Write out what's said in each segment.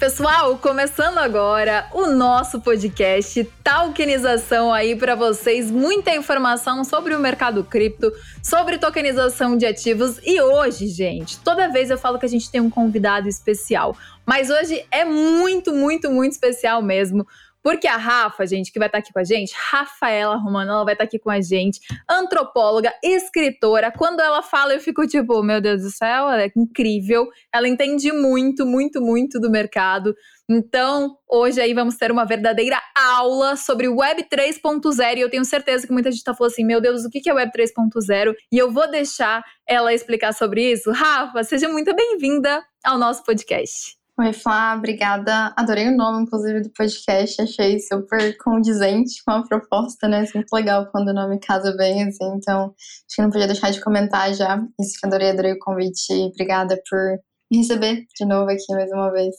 Pessoal, começando agora o nosso podcast Talkenização aí para vocês, muita informação sobre o mercado cripto, sobre tokenização de ativos. E hoje, gente, toda vez eu falo que a gente tem um convidado especial, mas hoje é muito, muito, muito especial mesmo. Porque a Rafa, gente, que vai estar aqui com a gente, Rafaela Romano, ela vai estar aqui com a gente, antropóloga, escritora. Quando ela fala, eu fico tipo, meu Deus do céu, ela é incrível. Ela entende muito, muito, muito do mercado. Então, hoje aí vamos ter uma verdadeira aula sobre Web 3.0 e eu tenho certeza que muita gente está falando assim, meu Deus, o que é Web 3.0? E eu vou deixar ela explicar sobre isso. Rafa, seja muito bem-vinda ao nosso podcast. Oi, Flá, obrigada. Adorei o nome, inclusive, do podcast. Achei super condizente com a proposta, né? Sempre legal quando o nome casa bem, assim. Então, acho que não podia deixar de comentar já. Isso que adorei, adorei o convite. Obrigada por me receber de novo aqui mais uma vez.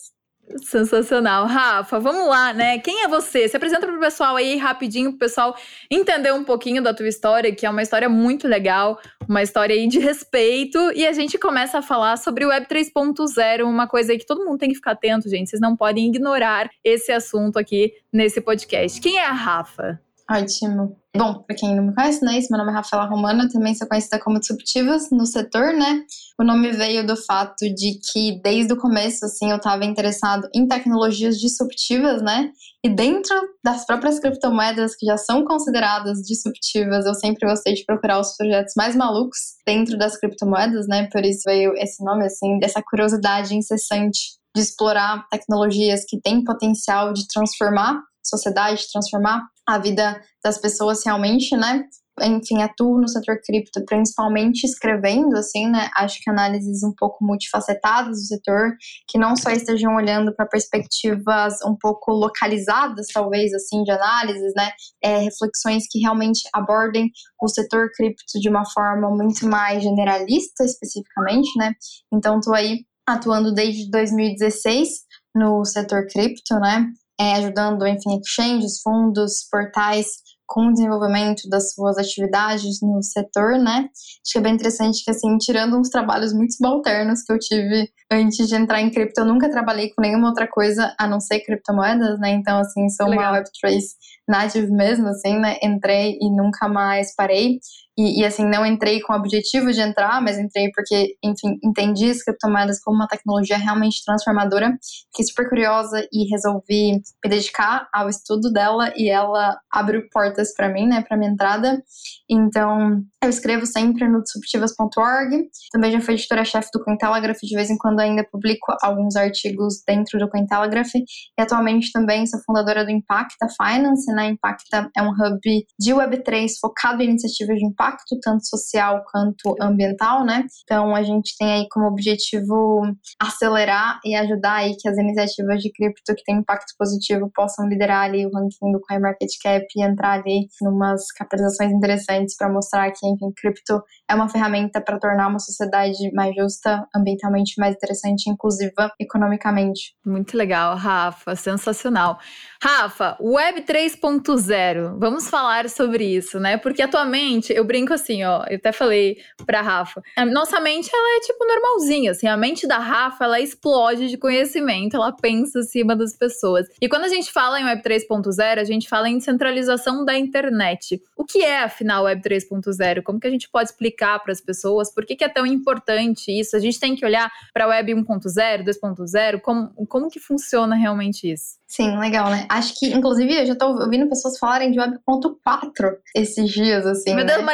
Sensacional. Rafa, vamos lá, né? Quem é você? Se apresenta para o pessoal aí rapidinho, para o pessoal entender um pouquinho da tua história, que é uma história muito legal, uma história aí de respeito. E a gente começa a falar sobre o Web 3.0, uma coisa aí que todo mundo tem que ficar atento, gente. Vocês não podem ignorar esse assunto aqui nesse podcast. Quem é a Rafa? Ótimo. Bom, para quem não me conhece, né, meu nome é Rafaela Romana, também sou conhecida como Disruptivas no setor, né? O nome veio do fato de que desde o começo, assim, eu estava interessado em tecnologias disruptivas, né? E dentro das próprias criptomoedas que já são consideradas disruptivas, eu sempre gostei de procurar os projetos mais malucos dentro das criptomoedas, né? Por isso veio esse nome, assim, dessa curiosidade incessante de explorar tecnologias que têm potencial de transformar sociedade, transformar a vida das pessoas realmente, né? Enfim, atuo no setor cripto, principalmente escrevendo, assim, né? Acho que análises um pouco multifacetadas do setor, que não só estejam olhando para perspectivas um pouco localizadas, talvez, assim, de análises, né? É, reflexões que realmente abordem o setor cripto de uma forma muito mais generalista, especificamente, né? Então, estou aí atuando desde 2016 no setor cripto, né? É, ajudando, enfim, exchanges, fundos, portais com o desenvolvimento das suas atividades no setor, né? Acho que é bem interessante que, assim, tirando uns trabalhos muito subalternos que eu tive antes de entrar em cripto, eu nunca trabalhei com nenhuma outra coisa a não ser criptomoedas, né? Então, assim, sou Legal. uma Web3 native mesmo, assim, né? Entrei e nunca mais parei. E, e, assim, não entrei com o objetivo de entrar, mas entrei porque, enfim, entendi as criptomoedas como uma tecnologia realmente transformadora. Fiquei super curiosa e resolvi me dedicar ao estudo dela e ela abriu portas para mim, né, para minha entrada. Então, eu escrevo sempre no disruptivas.org. Também já fui editora-chefe do Cointelegraph, de vez em quando ainda publico alguns artigos dentro do Cointelegraph. E atualmente também sou fundadora do Impacta Finance, né? Impacta é um hub de Web3 focado em iniciativas de impacto impacto tanto social quanto ambiental, né? Então a gente tem aí como objetivo acelerar e ajudar aí que as iniciativas de cripto que têm impacto positivo possam liderar ali o ranking do CoinMarketCap e entrar ali numas capitalizações interessantes para mostrar que, enfim, cripto é uma ferramenta para tornar uma sociedade mais justa, ambientalmente mais interessante, inclusiva economicamente. Muito legal, Rafa, sensacional. Rafa, Web 3.0, vamos falar sobre isso, né? Porque atualmente eu brinco assim, ó, eu até falei pra Rafa, a nossa mente ela é tipo normalzinha, assim, a mente da Rafa ela explode de conhecimento, ela pensa acima das pessoas. E quando a gente fala em Web 3.0, a gente fala em centralização da internet. O que é afinal Web 3.0? Como que a gente pode explicar para as pessoas? Por que, que é tão importante isso? A gente tem que olhar para Web 1.0, 2.0, como, como que funciona realmente isso? Sim, legal, né? Acho que, inclusive, eu já tô ouvindo pessoas falarem de Web.4 esses dias, assim. Meu né? Deus,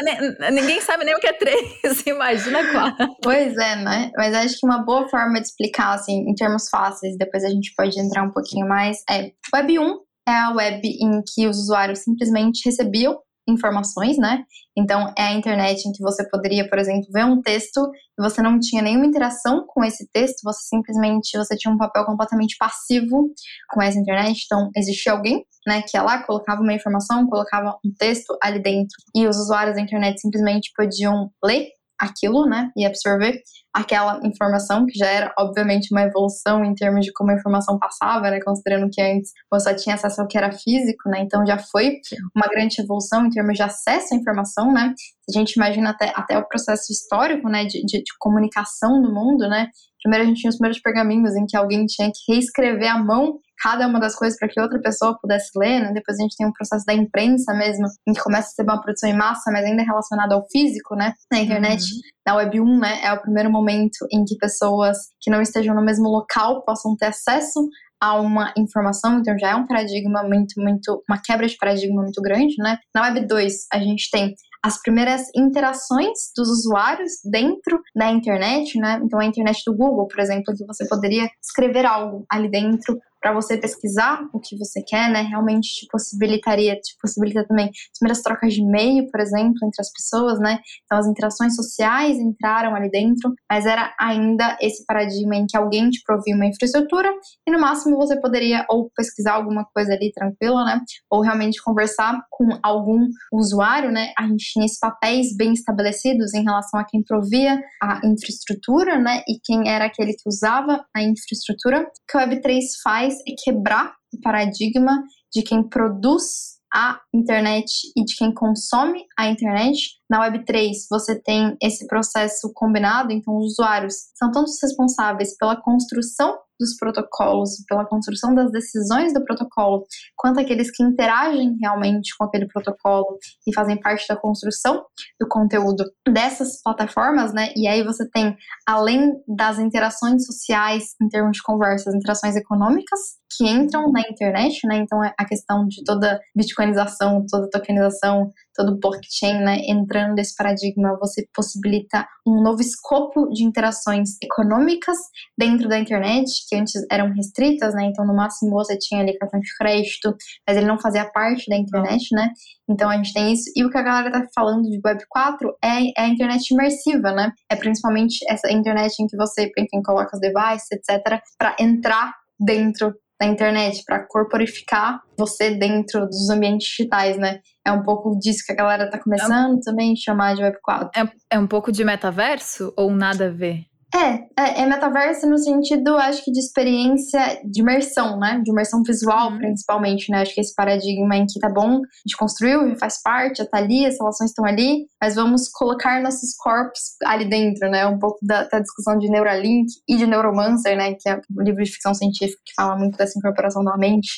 ninguém sabe nem o que é 3, imagina 4. Pois é, né? Mas acho que uma boa forma de explicar, assim, em termos fáceis, depois a gente pode entrar um pouquinho mais, é Web 1 é a web em que os usuários simplesmente recebiam informações, né? Então, é a internet em que você poderia, por exemplo, ver um texto e você não tinha nenhuma interação com esse texto, você simplesmente você tinha um papel completamente passivo com essa internet. Então, existia alguém, né, que ia lá, colocava uma informação, colocava um texto ali dentro e os usuários da internet simplesmente podiam ler aquilo, né, e absorver aquela informação, que já era, obviamente, uma evolução em termos de como a informação passava, né, considerando que antes você só tinha acesso ao que era físico, né, então já foi uma grande evolução em termos de acesso à informação, né, a gente imagina até, até o processo histórico, né, de, de, de comunicação no mundo, né, primeiro a gente tinha os primeiros pergaminhos em que alguém tinha que reescrever à mão cada uma das coisas para que outra pessoa pudesse ler, né? Depois a gente tem um processo da imprensa mesmo, em que começa a ser uma produção em massa, mas ainda relacionado ao físico, né? Na internet, uhum. na Web 1, né? É o primeiro momento em que pessoas que não estejam no mesmo local possam ter acesso a uma informação, então já é um paradigma muito, muito, uma quebra de paradigma muito grande, né? Na Web 2, a gente tem as primeiras interações dos usuários dentro da internet, né? Então a internet do Google, por exemplo, que você poderia escrever algo ali dentro para você pesquisar o que você quer, né? Realmente te possibilitaria, te possibilita também as primeiras trocas de e-mail, por exemplo, entre as pessoas, né? Então as interações sociais entraram ali dentro, mas era ainda esse paradigma em que alguém te provia uma infraestrutura e no máximo você poderia ou pesquisar alguma coisa ali tranquila, né? Ou realmente conversar com algum usuário, né? A gente tinha esses papéis bem estabelecidos em relação a quem provia a infraestrutura, né? E quem era aquele que usava a infraestrutura. O que o Web3 faz é quebrar o paradigma de quem produz a internet e de quem consome a internet. Na Web3, você tem esse processo combinado, então os usuários são todos responsáveis pela construção dos protocolos, pela construção das decisões do protocolo, quanto aqueles que interagem realmente com aquele protocolo e fazem parte da construção do conteúdo dessas plataformas, né? E aí você tem, além das interações sociais em termos de conversas, interações econômicas que entram na internet, né? Então é a questão de toda bitcoinização, toda tokenização, todo blockchain, né, entrando nesse paradigma, você possibilita um novo escopo de interações econômicas dentro da internet, que antes eram restritas, né, então no máximo você tinha ali cartão de crédito, mas ele não fazia parte da internet, né, então a gente tem isso, e o que a galera tá falando de Web 4 é, é a internet imersiva, né, é principalmente essa internet em que você, enfim, coloca os devices, etc, para entrar dentro da internet, para corporificar você dentro dos ambientes digitais, né? É um pouco disso que a galera tá começando é, também a chamar de Web4. É, é um pouco de metaverso ou nada a ver? É, é, é, metaverso no sentido, acho que de experiência de imersão, né? De imersão visual, uhum. principalmente, né? Acho que esse paradigma em que tá bom, de construiu, faz parte, já tá ali, as relações estão ali, mas vamos colocar nossos corpos ali dentro, né? Um pouco da, da discussão de Neuralink e de Neuromancer, né? Que é um livro de ficção científica que fala muito dessa incorporação da mente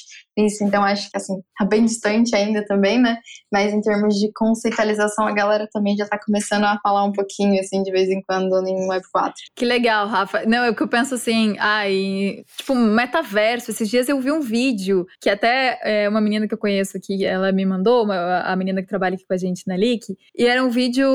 isso, então acho que assim, tá bem distante ainda também, né? Mas em termos de conceitualização, a galera também já tá começando a falar um pouquinho, assim, de vez em quando em Web4. Que legal, Rafa. Não, é que eu penso assim, ai, tipo, metaverso. Esses dias eu vi um vídeo que até é, uma menina que eu conheço aqui, ela me mandou, uma, a menina que trabalha aqui com a gente na Leak, e era um vídeo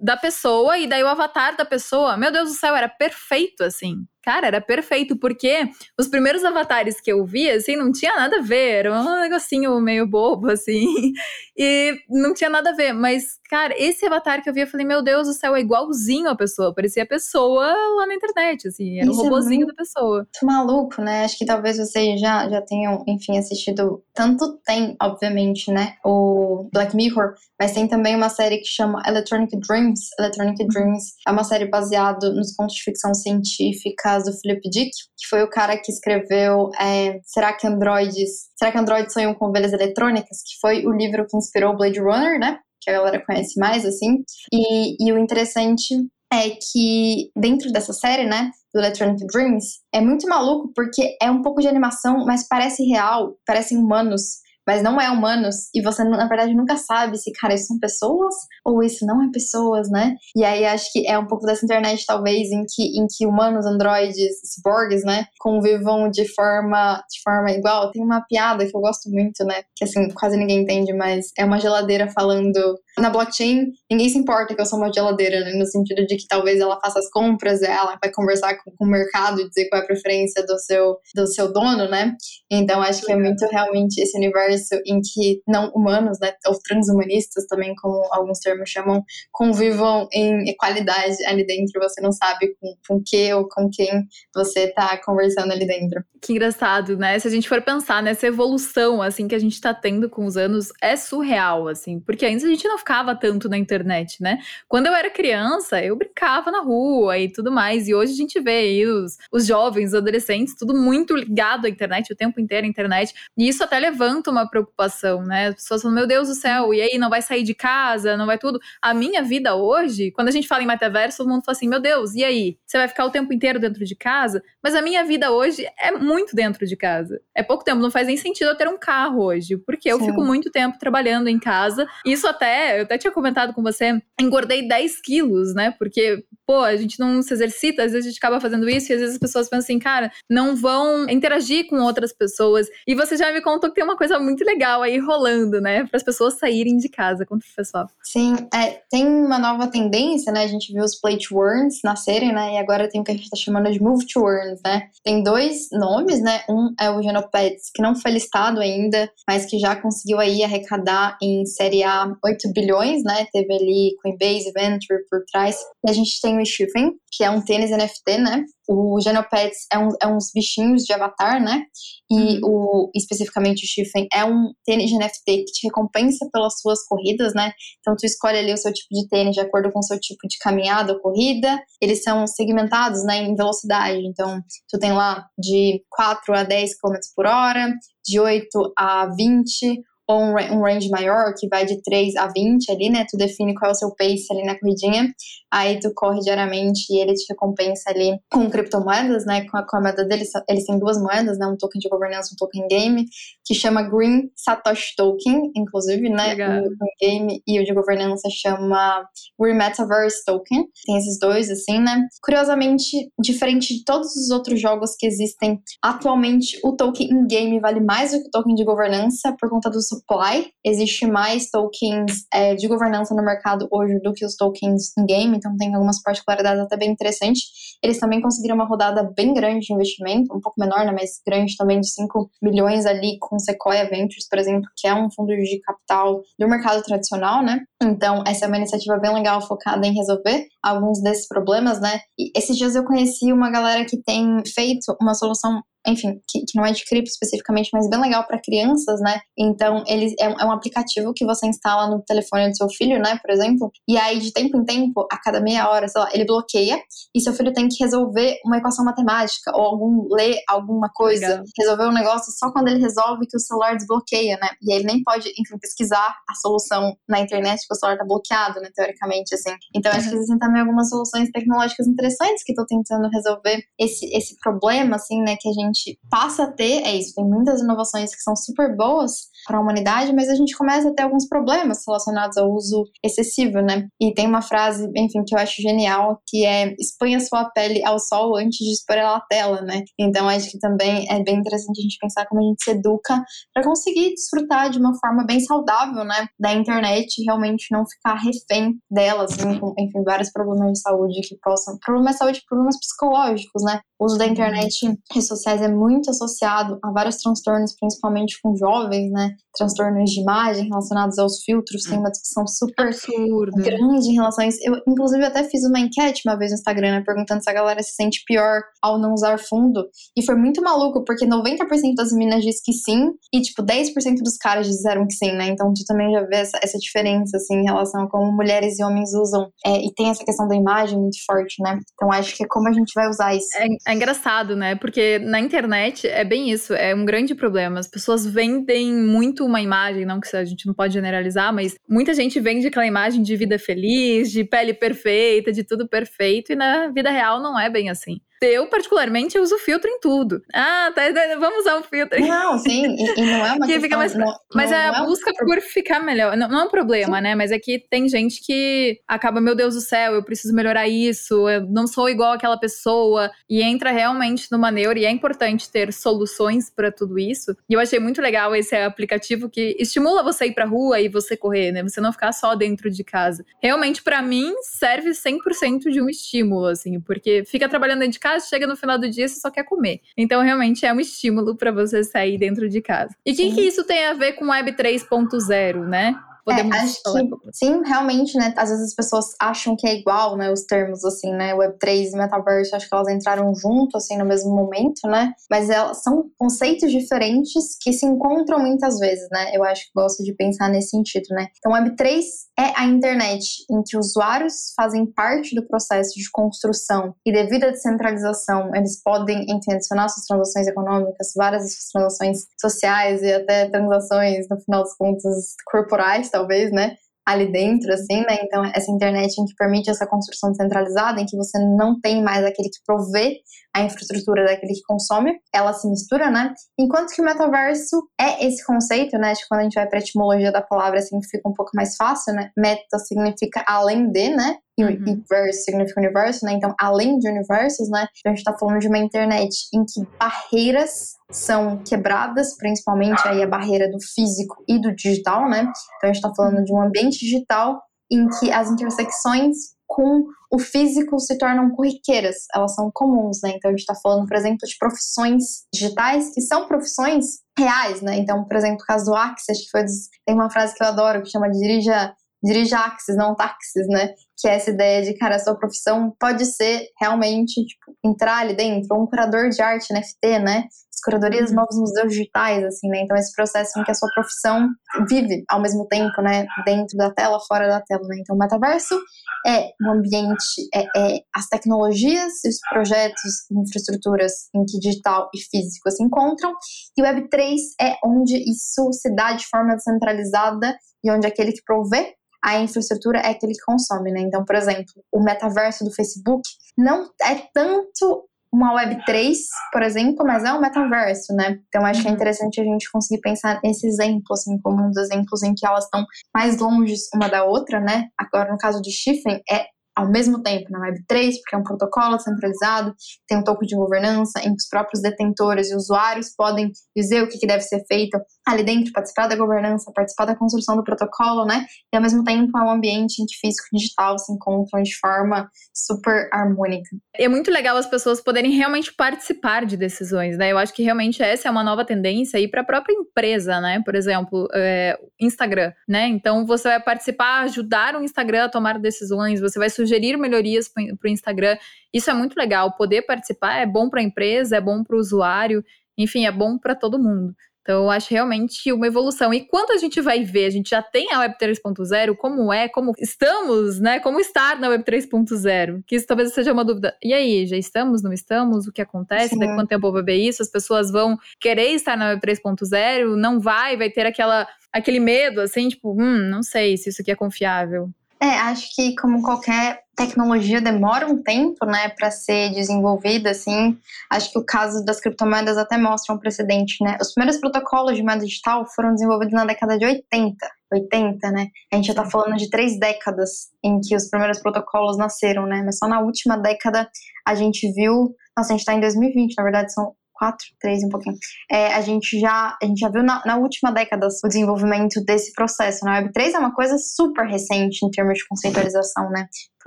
da pessoa e daí o avatar da pessoa, meu Deus do céu, era perfeito assim. Cara, era perfeito, porque os primeiros avatares que eu vi, assim, não tinha nada a ver, era um negocinho meio bobo, assim, e não tinha nada a ver, mas, cara, esse avatar que eu vi, eu falei, meu Deus do céu, é igualzinho a pessoa, parecia a pessoa lá na internet, assim, era Isso o um robozinho é da pessoa. Maluco, né? Acho que talvez vocês já, já tenham, enfim, assistido, tanto tem, obviamente, né, o Black Mirror, mas tem também uma série que chama Electronic Dreams. Electronic Dreams é uma série baseada nos contos de ficção científica caso do Philip Dick, que foi o cara que escreveu é, Será que androides. Será que androides sonham com ovelhas eletrônicas? Que foi o livro que inspirou Blade Runner, né? Que a galera conhece mais, assim. E, e o interessante é que dentro dessa série, né, do Electronic Dreams, é muito maluco porque é um pouco de animação, mas parece real, parecem humanos mas não é humanos, e você, na verdade, nunca sabe se, cara, isso são pessoas ou isso não é pessoas, né? E aí acho que é um pouco dessa internet, talvez, em que, em que humanos, androides, cyborgs, né, convivam de forma, de forma igual. Tem uma piada que eu gosto muito, né, que assim, quase ninguém entende, mas é uma geladeira falando na blockchain, ninguém se importa que eu sou uma geladeira, né? no sentido de que talvez ela faça as compras, ela vai conversar com, com, o mercado e dizer qual é a preferência do seu, do seu dono, né? Então acho que é muito realmente esse universo em que não humanos, né, ou transhumanistas também, como alguns termos chamam, convivam em equalidade ali dentro. Você não sabe com, com que ou com quem você está conversando ali dentro. Que engraçado, né? Se a gente for pensar nessa evolução assim que a gente está tendo com os anos, é surreal, assim, porque antes a gente não ficava ficava tanto na internet, né? Quando eu era criança, eu brincava na rua e tudo mais. E hoje a gente vê aí os, os jovens, os adolescentes, tudo muito ligado à internet, o tempo inteiro à internet. E isso até levanta uma preocupação, né? As pessoas falam, meu Deus do céu, e aí não vai sair de casa, não vai tudo. A minha vida hoje, quando a gente fala em metaverso, todo mundo fala assim, meu Deus, e aí? Você vai ficar o tempo inteiro dentro de casa? Mas a minha vida hoje é muito dentro de casa. É pouco tempo, não faz nem sentido eu ter um carro hoje, porque eu Sim. fico muito tempo trabalhando em casa. Isso até, eu até tinha comentado com você, engordei 10 quilos, né? Porque, pô, a gente não se exercita, às vezes a gente acaba fazendo isso e às vezes as pessoas pensam assim, cara, não vão interagir com outras pessoas. E você já me contou que tem uma coisa muito legal aí rolando, né? Para as pessoas saírem de casa. Conta pro pessoal. Sim, é, tem uma nova tendência, né? A gente viu os plate worms nascerem, né? E agora tem o que a gente tá chamando de move to worms, né? Tem dois nomes, né? Um é o Genopets, que não foi listado ainda, mas que já conseguiu aí arrecadar em série A 8 bilhões, né? Teve ali Coinbase Venture por trás. E a gente tem o que é um tênis NFT, né? O Genopets é, um, é uns bichinhos de avatar, né? E uhum. o, especificamente o Shifen é um tênis de NFT que te recompensa pelas suas corridas, né? Então tu escolhe ali o seu tipo de tênis de acordo com o seu tipo de caminhada ou corrida. Eles são segmentados, né, em velocidade. Então tu tem lá de 4 a 10 km por hora, de 8 a 20 ou um, range maior, que vai de 3 a 20 ali, né? Tu define qual é o seu pace ali na corridinha, aí tu corre diariamente e ele te recompensa ali com criptomoedas, né? Com a, com a moeda deles, eles têm duas moedas, né? Um token de governança, um token game, que chama Green Satoshi Token, inclusive, né? O, o game e o de governança chama Green Metaverse Token. Tem esses dois, assim, né? Curiosamente, diferente de todos os outros jogos que existem atualmente, o token in-game vale mais do que o token de governança por conta do supply. Existe mais tokens é, de governança no mercado hoje do que os tokens em game, então tem algumas particularidades até bem interessantes. Eles também conseguiram uma rodada bem grande de investimento, um pouco menor, né, mas grande também, de 5 milhões ali com Sequoia Ventures, por exemplo, que é um fundo de capital do mercado tradicional, né? Então, essa é uma iniciativa bem legal focada em resolver alguns desses problemas, né? E esses dias eu conheci uma galera que tem feito uma solução enfim, que, que, não é de cripto especificamente, mas bem legal para crianças, né? Então, ele é, é, um aplicativo que você instala no telefone do seu filho, né, por exemplo, e aí de tempo em tempo, a cada meia hora, sei lá, ele bloqueia e seu filho tem que resolver uma equação matemática ou algum ler alguma coisa, legal. resolver um negócio só quando ele resolve que o celular desbloqueia, né? E aí ele nem pode, enfim, pesquisar a solução na internet porque o celular tá bloqueado, né, teoricamente, assim. Então, uhum. acho que existem também algumas soluções tecnológicas interessantes que estão tentando resolver esse, esse problema, assim, né, que a gente gente passa a ter, é isso, tem muitas inovações que são super boas, para a humanidade, mas a gente começa a ter alguns problemas relacionados ao uso excessivo, né? E tem uma frase, enfim, que eu acho genial, que é exponha sua pele ao sol antes de expor ela à tela, né? Então acho que também é bem interessante a gente pensar como a gente se educa para conseguir desfrutar de uma forma bem saudável, né? Da internet, realmente não ficar refém delas, assim, com, enfim, vários problemas de saúde que possam, problemas de saúde, problemas psicológicos, né? O uso da internet, redes sociais é muito associado a vários transtornos, principalmente com jovens, né? Transtornos de imagem relacionados aos filtros, tem uma discussão super Absurdo. grande em relação a isso. Eu, inclusive, até fiz uma enquete uma vez no Instagram, né, perguntando se a galera se sente pior ao não usar fundo. E foi muito maluco, porque 90% das meninas diz que sim, e, tipo, 10% dos caras disseram que sim, né? Então, tu também já vê essa, essa diferença, assim, em relação a como mulheres e homens usam. É, e tem essa questão da imagem muito forte, né? Então, acho que é como a gente vai usar isso. É, é engraçado, né? Porque na internet é bem isso, é um grande problema. As pessoas vendem muito uma imagem, não que a gente não pode generalizar, mas muita gente vende aquela imagem de vida feliz, de pele perfeita, de tudo perfeito, e na vida real não é bem assim. Eu, particularmente, uso filtro em tudo. Ah, tá, tá vamos usar um filtro. Não, sim, e, e não é uma que questão... Mais, não, mas não, é a é busca por ficar melhor. Não, não é um problema, sim. né? Mas é que tem gente que acaba, meu Deus do céu, eu preciso melhorar isso, eu não sou igual aquela pessoa, e entra realmente numa neura, e é importante ter soluções para tudo isso. E eu achei muito legal esse aplicativo que estimula você ir pra rua e você correr, né? Você não ficar só dentro de casa. Realmente, para mim, serve 100% de um estímulo, assim, porque fica trabalhando dentro de casa casa, chega no final do dia, você só quer comer. Então, realmente é um estímulo para você sair dentro de casa. E o que, que isso tem a ver com Web 3.0, né? Podemos é, acho falar. Que, sim, realmente, né? Às vezes as pessoas acham que é igual, né? Os termos, assim, né? Web3 e Metaverse, acho que elas entraram junto, assim, no mesmo momento, né? Mas elas são conceitos diferentes que se encontram muitas vezes, né? Eu acho que gosto de pensar nesse sentido, né? Então, Web3 é a internet em que usuários fazem parte do processo de construção e devido à descentralização, eles podem, enfim, adicionar suas transações econômicas, várias transações sociais e até transações, no final das contas, corporais, talvez, né? ali dentro, assim, né? Então, essa internet em que permite essa construção descentralizada, em que você não tem mais aquele que provê a infraestrutura daquele que consome, ela se mistura, né? Enquanto que o metaverso é esse conceito, né? Acho que quando a gente vai para a etimologia da palavra, assim, fica um pouco mais fácil, né? Meta significa além de, né? E uhum. verso significa universo, né? Então, além de universos, né? A gente está falando de uma internet em que barreiras são quebradas, principalmente aí a barreira do físico e do digital, né? Então, a gente está falando de um ambiente digital em que as intersecções com o físico se tornam corriqueiras, elas são comuns, né? Então a gente está falando, por exemplo, de profissões digitais que são profissões reais, né? Então, por exemplo, o caso do Axis, que foi tem uma frase que eu adoro que chama dirija dirija Axis, não táxis, né? Que é essa ideia de, cara, a sua profissão pode ser realmente, tipo, entrar ali dentro, um curador de arte NFT, né? curadorias, uhum. novos museus digitais, assim, né? Então, esse processo em que a sua profissão vive ao mesmo tempo, né? Dentro da tela, fora da tela, né? Então, o metaverso é um ambiente, é, é as tecnologias os projetos, infraestruturas em que digital e físico se encontram, e o Web3 é onde isso se dá de forma descentralizada e onde aquele que provê a infraestrutura é que consome, né? Então, por exemplo, o metaverso do Facebook não é tanto uma Web3, por exemplo, mas é um metaverso, né? Então acho que é uhum. interessante a gente conseguir pensar nesse exemplo, assim, como um dos exemplos em que elas estão mais longe uma da outra, né? Agora, no caso de Chiffren, é ao mesmo tempo na Web3, porque é um protocolo centralizado, tem um token de governança em que os próprios detentores e usuários podem dizer o que, que deve ser feito ali dentro, participar da governança, participar da construção do protocolo, né? E ao mesmo tempo é um ambiente em que físico e digital se encontram de forma super harmônica. É muito legal as pessoas poderem realmente participar de decisões, né? Eu acho que realmente essa é uma nova tendência aí para a própria empresa, né? Por exemplo, é, Instagram, né? Então você vai participar, ajudar o Instagram a tomar decisões, você vai sugerir melhorias para o Instagram. Isso é muito legal. Poder participar é bom para a empresa, é bom para o usuário, enfim, é bom para todo mundo. Então, eu acho realmente uma evolução. E quando a gente vai ver, a gente já tem a Web 3.0, como é, como estamos, né? Como estar na Web 3.0? Que isso talvez seja uma dúvida. E aí, já estamos, não estamos? O que acontece? Daqui quanto tempo vai ver isso? As pessoas vão querer estar na Web 3.0? Não vai? Vai ter aquela, aquele medo, assim, tipo, hum, não sei se isso aqui é confiável. É, acho que como qualquer tecnologia demora um tempo, né, para ser desenvolvida, assim. Acho que o caso das criptomoedas até mostra um precedente, né? Os primeiros protocolos de moeda digital foram desenvolvidos na década de 80, 80, né? A gente já tá falando de três décadas em que os primeiros protocolos nasceram, né? Mas só na última década a gente viu, nossa, a gente tá em 2020, na verdade são quatro, três, um pouquinho. É, a gente já a gente já viu na, na, última década o desenvolvimento desse processo. Na né? Web3 é uma coisa super recente em termos de conceitualização, né?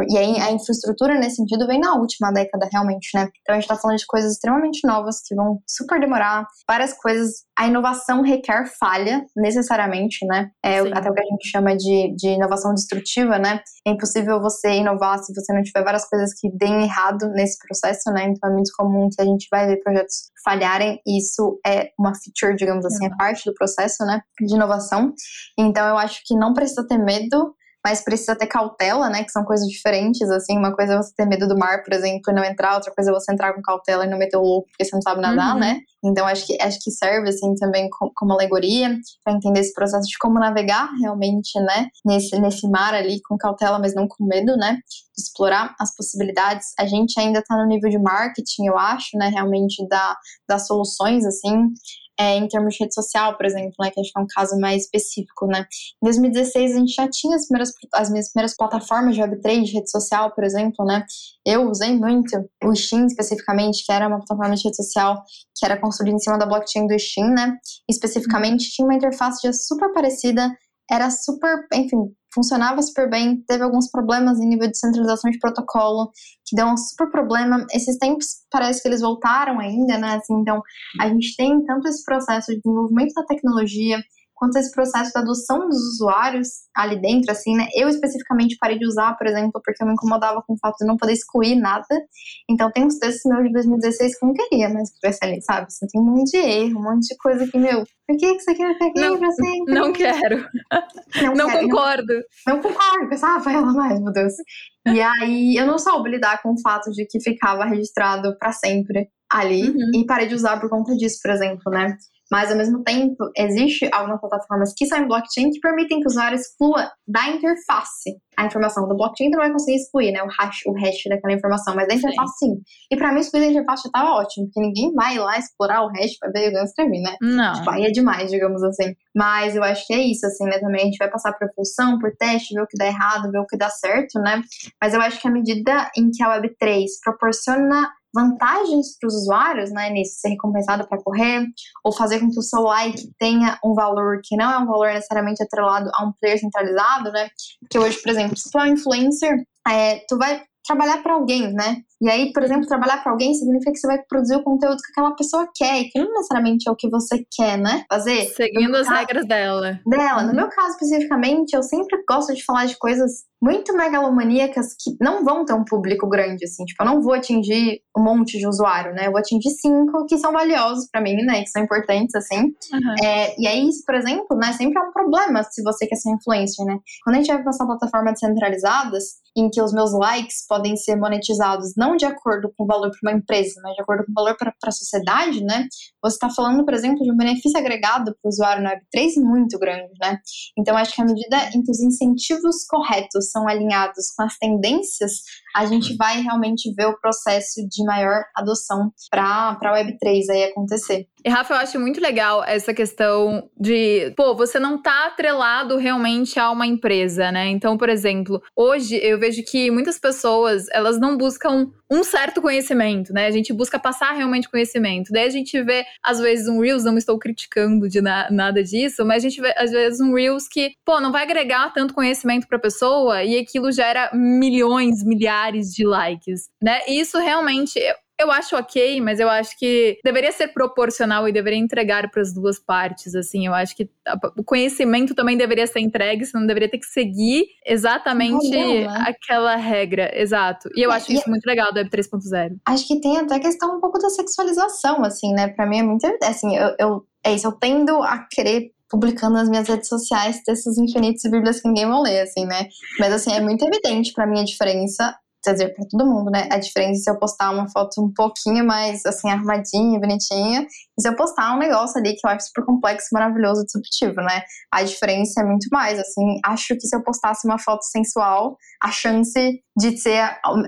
E aí a infraestrutura nesse sentido vem na última década, realmente, né? Então a gente está falando de coisas extremamente novas que vão super demorar, várias coisas. A inovação requer falha, necessariamente, né? É até o que a gente chama de, de inovação destrutiva, né? É impossível você inovar se você não tiver várias coisas que deem errado nesse processo, né? Então é muito comum que a gente vai ver projetos falharem, isso é uma feature, digamos assim, é parte do processo, né? De inovação. Então eu acho que não precisa ter medo mas precisa ter cautela, né? Que são coisas diferentes, assim. Uma coisa é você ter medo do mar, por exemplo, e não entrar, outra coisa é você entrar com cautela e não meter o louco porque você não sabe nadar, uhum. né? Então acho que acho que serve assim também como alegoria para entender esse processo de como navegar realmente, né? Nesse nesse mar ali com cautela, mas não com medo, né? De explorar as possibilidades. A gente ainda está no nível de marketing, eu acho, né? Realmente da das soluções assim é, em termos de rede social, por exemplo, né, que acho que é um caso mais específico, né. Em 2016 a gente já tinha as, primeiras, as minhas primeiras plataformas de Web3, de rede social, por exemplo, né. Eu usei muito o Steam especificamente, que era uma plataforma de rede social que era construída em cima da blockchain do Steam, né. Especificamente tinha uma interface super parecida, era super, enfim, funcionava super bem, teve alguns problemas em nível de centralização de protocolo, que deu um super problema. Esses tempos parece que eles voltaram ainda, né? Assim, então, a gente tem tanto esse processo de desenvolvimento da tecnologia, quanto a esse processo da adoção dos usuários ali dentro, assim, né? Eu especificamente parei de usar, por exemplo, porque eu me incomodava com o fato de não poder excluir nada. Então tem uns textos meus de 2016 que eu não queria mais tivesse ali, sabe? Assim, tem um monte de erro, um monte de coisa que, meu, por que, você quer ficar aqui não, pra sempre? Não quero. Não, não quero, concordo. Não, não concordo. Pensava, ela mais, meu Deus. E aí eu não soube lidar com o fato de que ficava registrado para sempre ali uhum. e parei de usar por conta disso, por exemplo, né? Mas, ao mesmo tempo, existe algumas plataformas que são em blockchain que permitem que o usuário exclua da interface a informação. Do blockchain tu não vai conseguir excluir, né? O hash, o hash daquela informação, mas da interface sim. sim. E pra mim, excluir da interface já tava ótimo, porque ninguém vai lá explorar o hash pra ver o eu escrevi, né? Não. Tipo, aí é demais, digamos assim. Mas eu acho que é isso, assim, né? Também a gente vai passar por função, por teste, ver o que dá errado, ver o que dá certo, né? Mas eu acho que à medida em que a Web3 proporciona vantagens para os usuários, né, nisso, ser recompensado para correr, ou fazer com que o seu like tenha um valor que não é um valor necessariamente atrelado a um player centralizado, né? Porque hoje, por exemplo, se tu é um influencer, é, tu vai trabalhar para alguém, né? E aí, por exemplo, trabalhar para alguém significa que você vai produzir o conteúdo que aquela pessoa quer, e que não necessariamente é o que você quer, né? Fazer. Seguindo as caso, regras dela. Dela. Uhum. No meu caso, especificamente, eu sempre gosto de falar de coisas muito megalomaníacas que não vão ter um público grande, assim. Tipo, eu não vou atingir um monte de usuário, né? Eu vou atingir cinco que são valiosos para mim, né? Que são importantes, assim. Uhum. É, e aí, isso, por exemplo, né? Sempre é um problema se você quer ser influencer, né? Quando a gente vai passar plataformas descentralizadas, em que os meus likes podem ser monetizados não de acordo com o valor para uma empresa, mas de acordo com o valor para a sociedade, né? Você está falando, por exemplo, de um benefício agregado para o usuário no Web3 muito grande, né? Então, acho que à medida em que os incentivos corretos são alinhados com as tendências, a gente uhum. vai realmente ver o processo de maior adoção para a Web3 aí acontecer. E Rafa, eu acho muito legal essa questão de, pô, você não tá atrelado realmente a uma empresa, né? Então, por exemplo, hoje eu vejo que muitas pessoas, elas não buscam um certo conhecimento, né? A gente busca passar realmente conhecimento. Daí a gente vê, às vezes, um Reels, não estou criticando de na, nada disso, mas a gente vê, às vezes, um Reels que, pô, não vai agregar tanto conhecimento pra pessoa e aquilo gera milhões, milhares de likes, né? E isso realmente, eu acho ok, mas eu acho que deveria ser proporcional e deveria entregar para as duas partes, assim. Eu acho que o conhecimento também deveria ser entregue, você não deveria ter que seguir exatamente né? aquela regra, exato. E eu é, acho isso muito legal do Web 3.0. Acho que tem até questão um pouco da sexualização, assim, né? Para mim é muito, assim, eu, eu é isso, eu tendo a querer publicando nas minhas redes sociais textos infinitos e bíblias que ninguém vai ler, assim, né? Mas, assim, é muito evidente para mim a diferença quer dizer, para todo mundo, né? A diferença se eu postar uma foto um pouquinho mais, assim, arrumadinha, bonitinha, e se eu postar um negócio ali que eu acho super complexo, maravilhoso, disruptivo, né? A diferença é muito mais, assim, acho que se eu postasse uma foto sensual, a chance de ser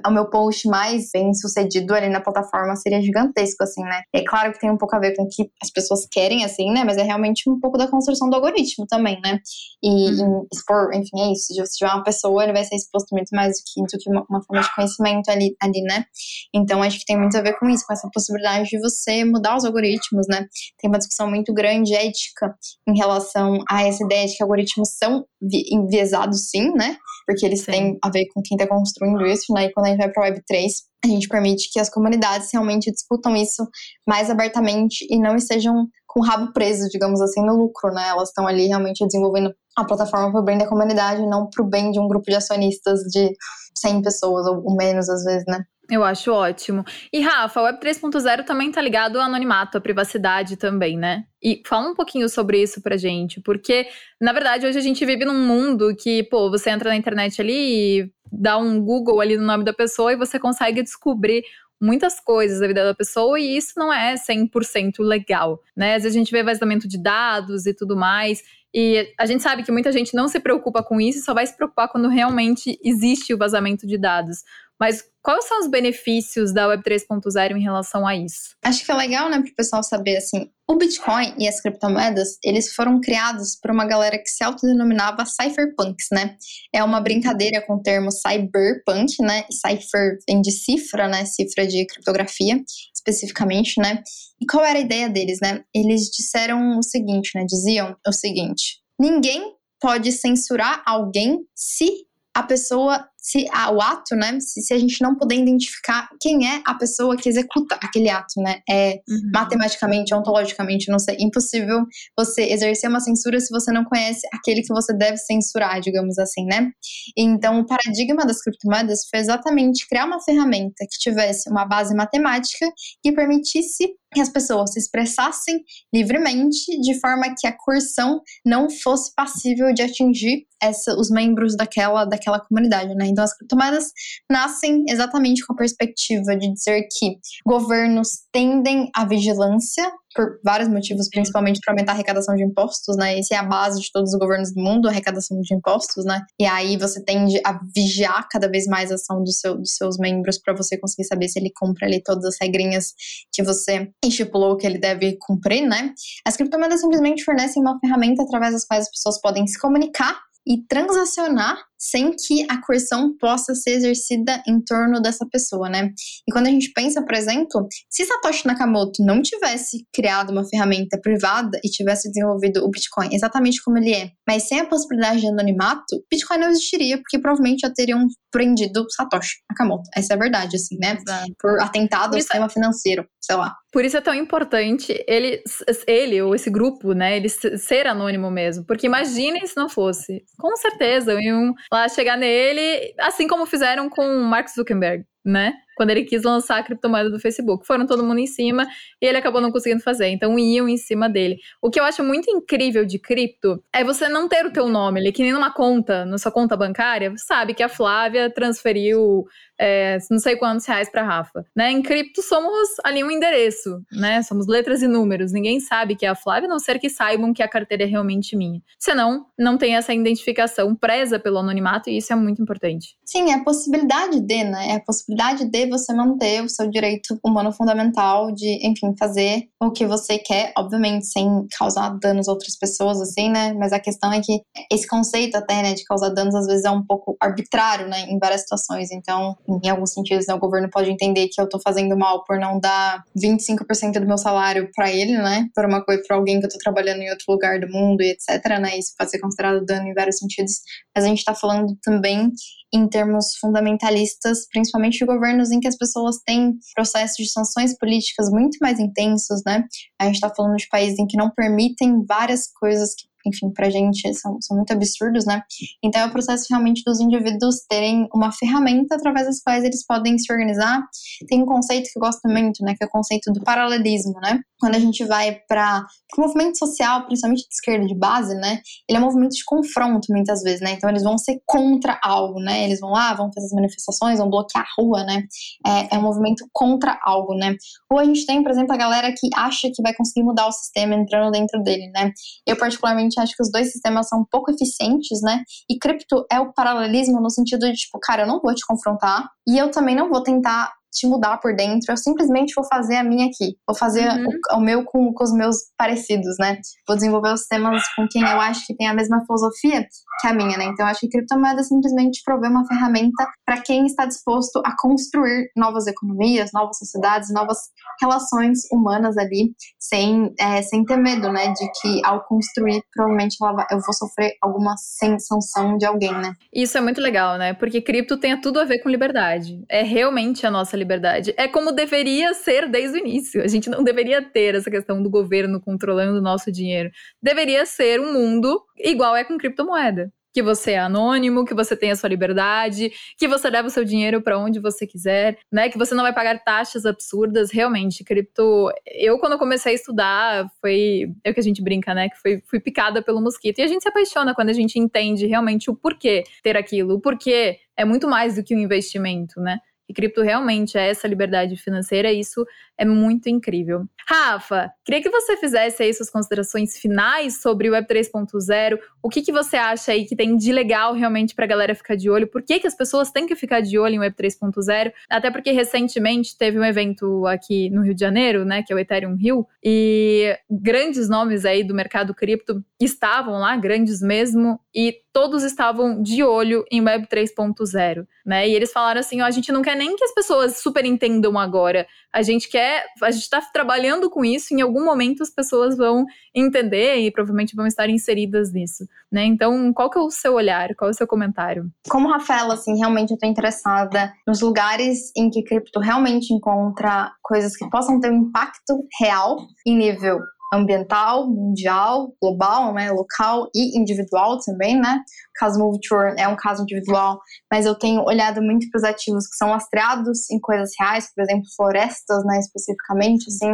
o meu post mais bem sucedido ali na plataforma seria gigantesco, assim, né? É claro que tem um pouco a ver com o que as pessoas querem, assim, né? Mas é realmente um pouco da construção do algoritmo também, né? E, uhum. expor, enfim, é isso. Se tiver uma pessoa, ele vai ser exposto muito mais do que, do que uma, uma forma de conhecimento ali, ali, né? Então acho que tem muito a ver com isso, com essa possibilidade de você mudar os algoritmos, né? Tem uma discussão muito grande ética em relação a essa ideia de que algoritmos são enviesados, sim, né? Porque eles sim. têm a ver com quem está construindo isso, né? E quando a gente vai para a Web3, a gente permite que as comunidades realmente discutam isso mais abertamente e não estejam com o rabo preso, digamos assim, no lucro, né? Elas estão ali realmente desenvolvendo a plataforma para o bem da comunidade, não para o bem de um grupo de acionistas de 100 pessoas ou menos às vezes, né? Eu acho ótimo. E Rafa, o Web 3.0 também tá ligado ao anonimato, à privacidade também, né? E fala um pouquinho sobre isso pra gente, porque na verdade hoje a gente vive num mundo que, pô, você entra na internet ali e dá um Google ali no nome da pessoa e você consegue descobrir muitas coisas da vida da pessoa e isso não é 100% legal, né? Às vezes a gente vê vazamento de dados e tudo mais, e a gente sabe que muita gente não se preocupa com isso, só vai se preocupar quando realmente existe o vazamento de dados. Mas quais são os benefícios da Web 3.0 em relação a isso? Acho que é legal, né, para o pessoal saber assim. O Bitcoin e as criptomoedas, eles foram criados por uma galera que se autodenominava cypherpunks, né? É uma brincadeira com o termo cyberpunk, né? Cypher vem de cifra, né? Cifra de criptografia, especificamente, né? E qual era a ideia deles, né? Eles disseram o seguinte, né? Diziam o seguinte: ninguém pode censurar alguém se a pessoa se a, o ato, né, se, se, a gente não puder identificar quem é a pessoa que executa aquele ato, né, é uhum. matematicamente, ontologicamente, não sei, impossível você exercer uma censura se você não conhece aquele que você deve censurar, digamos assim, né? Então, o paradigma das criptomoedas foi exatamente criar uma ferramenta que tivesse uma base matemática que permitisse que as pessoas se expressassem livremente, de forma que a coerção não fosse passível de atingir essa, os membros daquela, daquela comunidade, né? Então, as criptomoedas nascem exatamente com a perspectiva de dizer que governos tendem à vigilância por vários motivos, principalmente para aumentar a arrecadação de impostos, né? Essa é a base de todos os governos do mundo, a arrecadação de impostos, né? E aí você tende a vigiar cada vez mais a ação do seu, dos seus membros para você conseguir saber se ele cumpre ali todas as regrinhas que você estipulou que ele deve cumprir, né? As criptomoedas simplesmente fornecem uma ferramenta através das quais as pessoas podem se comunicar e transacionar sem que a coerção possa ser exercida em torno dessa pessoa, né? E quando a gente pensa, por exemplo, se Satoshi Nakamoto não tivesse criado uma ferramenta privada e tivesse desenvolvido o Bitcoin exatamente como ele é, mas sem a possibilidade de anonimato, Bitcoin não existiria, porque provavelmente já teriam prendido Satoshi Nakamoto. Essa é a verdade, assim, né? Por atentado ao sistema financeiro, sei lá. Por isso é tão importante ele, ele ou esse grupo, né, ele ser anônimo mesmo. Porque imaginem se não fosse. Com certeza, iam lá chegar nele, assim como fizeram com o Mark Zuckerberg, né? Quando ele quis lançar a criptomoeda do Facebook. Foram todo mundo em cima e ele acabou não conseguindo fazer. Então iam em cima dele. O que eu acho muito incrível de cripto é você não ter o teu nome ali, que nem numa conta, na sua conta bancária, sabe que a Flávia transferiu é, não sei quantos reais para Rafa. Né? Em cripto somos ali um endereço, né? Somos letras e números. Ninguém sabe que é a Flávia, a não ser que saibam que a carteira é realmente minha. Senão, não tem essa identificação presa pelo anonimato e isso é muito importante. Sim, é a possibilidade de, né? É a possibilidade de você manter o seu direito humano fundamental de, enfim, fazer o que você quer, obviamente sem causar danos a outras pessoas, assim, né? Mas a questão é que esse conceito até, né, de causar danos às vezes é um pouco arbitrário, né, em várias situações. Então, em alguns sentidos, né, o governo pode entender que eu tô fazendo mal por não dar 25% do meu salário para ele, né? Por uma coisa, para alguém que eu tô trabalhando em outro lugar do mundo e etc, né? Isso pode ser considerado dano em vários sentidos. Mas a gente tá falando também em termos fundamentalistas, principalmente governos em que as pessoas têm processos de sanções políticas muito mais intensos, né? A gente está falando de países em que não permitem várias coisas que enfim, pra gente são, são muito absurdos, né? Então é o processo realmente dos indivíduos terem uma ferramenta através das quais eles podem se organizar. Tem um conceito que eu gosto muito, né? Que é o conceito do paralelismo, né? Quando a gente vai para o movimento social, principalmente de esquerda de base, né? Ele é um movimento de confronto muitas vezes, né? Então eles vão ser contra algo, né? Eles vão lá, vão fazer as manifestações, vão bloquear a rua, né? É, é um movimento contra algo, né? Ou a gente tem, por exemplo, a galera que acha que vai conseguir mudar o sistema entrando dentro dele, né? Eu particularmente acha que os dois sistemas são pouco eficientes, né? E cripto é o paralelismo no sentido de, tipo, cara, eu não vou te confrontar e eu também não vou tentar te mudar por dentro, eu simplesmente vou fazer a minha aqui. Vou fazer uhum. o, o, meu com, com, os meus parecidos, né? Vou desenvolver os temas com quem eu acho que tem a mesma filosofia que a minha, né? Então, eu acho que criptomoeda simplesmente provê uma ferramenta para quem está disposto a construir novas economias, novas sociedades, novas relações humanas ali, sem, é, sem ter medo, né? De que ao construir, provavelmente vai, eu vou sofrer alguma sanção de alguém, né? Isso é muito legal, né? Porque cripto tem tudo a ver com liberdade. É realmente a nossa liberdade liberdade. É como deveria ser desde o início. A gente não deveria ter essa questão do governo controlando o nosso dinheiro. Deveria ser um mundo igual é com criptomoeda que você é anônimo, que você tem a sua liberdade, que você leva o seu dinheiro para onde você quiser, né? Que você não vai pagar taxas absurdas. Realmente, cripto. Eu, quando comecei a estudar, foi. É o que a gente brinca, né? Que foi, fui picada pelo mosquito. E a gente se apaixona quando a gente entende realmente o porquê ter aquilo. O porquê é muito mais do que um investimento, né? E cripto realmente é essa liberdade financeira, isso é muito incrível. Rafa, queria que você fizesse aí suas considerações finais sobre o Web 3.0. O que, que você acha aí que tem de legal realmente para a galera ficar de olho? Por que, que as pessoas têm que ficar de olho em Web 3.0? Até porque recentemente teve um evento aqui no Rio de Janeiro, né, que é o Ethereum Rio, e grandes nomes aí do mercado cripto estavam lá, grandes mesmo, e todos estavam de olho em Web 3.0, né? E eles falaram assim: ó, a gente não quer nem que as pessoas super entendam agora. A gente quer, a gente está trabalhando com isso. Em algum momento as pessoas vão entender e provavelmente vão estar inseridas nisso, né? Então, qual que é o seu olhar? Qual é o seu comentário? Como Rafaela, assim, realmente eu tô interessada nos lugares em que cripto realmente encontra coisas que possam ter um impacto real em nível ambiental, mundial, global, né, local e individual também, né? O caso Moviture é um caso individual, mas eu tenho olhado muito para os ativos que são lastreados em coisas reais, por exemplo, florestas, né, especificamente, assim.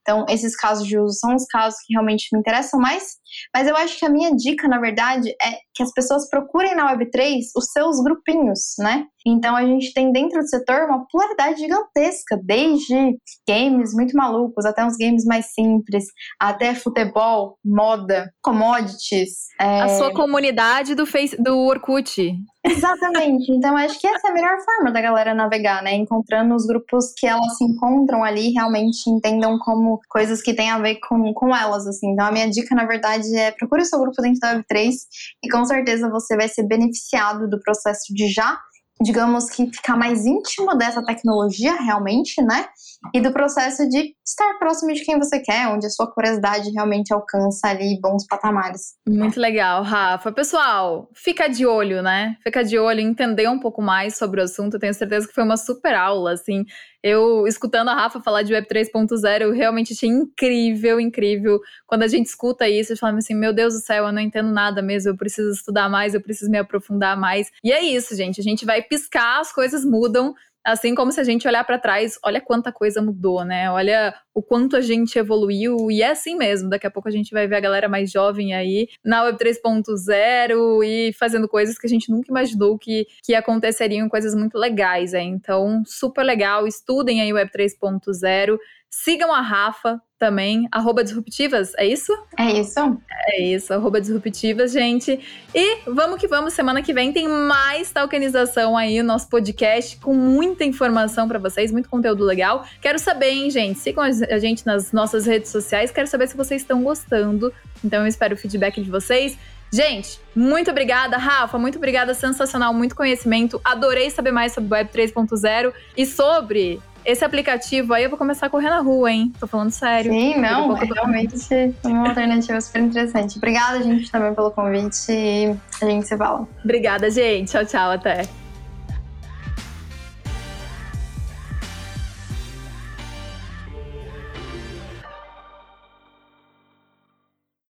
Então, esses casos de uso são os casos que realmente me interessam mais. Mas eu acho que a minha dica, na verdade, é que as pessoas procurem na Web3 os seus grupinhos, né? Então a gente tem dentro do setor uma pluralidade gigantesca, desde games muito malucos até uns games mais simples, até futebol, moda, commodities. É... A sua comunidade do Face, do Orkut. Exatamente. Então, acho que essa é a melhor forma da galera navegar, né? Encontrando os grupos que elas se encontram ali realmente entendam como coisas que têm a ver com, com elas, assim. Então, a minha dica, na verdade, é procure o seu grupo dentro da Web3 e com certeza você vai ser beneficiado do processo de já digamos que ficar mais íntimo dessa tecnologia realmente, né? E do processo de estar próximo de quem você quer, onde a sua curiosidade realmente alcança ali bons patamares. Muito legal, Rafa. Pessoal, fica de olho, né? Fica de olho, entender um pouco mais sobre o assunto. Tenho certeza que foi uma super aula, assim. Eu, escutando a Rafa falar de Web 3.0, eu realmente achei incrível, incrível. Quando a gente escuta isso, eu falo assim: meu Deus do céu, eu não entendo nada mesmo, eu preciso estudar mais, eu preciso me aprofundar mais. E é isso, gente. A gente vai piscar, as coisas mudam. Assim como se a gente olhar para trás, olha quanta coisa mudou, né? Olha o quanto a gente evoluiu e é assim mesmo. Daqui a pouco a gente vai ver a galera mais jovem aí na Web 3.0 e fazendo coisas que a gente nunca imaginou que, que aconteceriam, coisas muito legais, é. Então, super legal. Estudem aí Web 3.0. Sigam a Rafa também, arroba disruptivas, é isso? É isso. É isso, arroba disruptivas, gente. E vamos que vamos, semana que vem tem mais tokenização aí, no nosso podcast, com muita informação para vocês, muito conteúdo legal. Quero saber, hein, gente, sigam a gente nas nossas redes sociais, quero saber se vocês estão gostando. Então eu espero o feedback de vocês. Gente, muito obrigada, Rafa. Muito obrigada, sensacional, muito conhecimento. Adorei saber mais sobre Web 3.0 e sobre esse aplicativo aí eu vou começar a correr na rua, hein? Tô falando sério. Sim, não, é realmente uma alternativa super interessante. Obrigada, gente, também pelo convite e a gente se fala. Obrigada, gente. Tchau, tchau, até.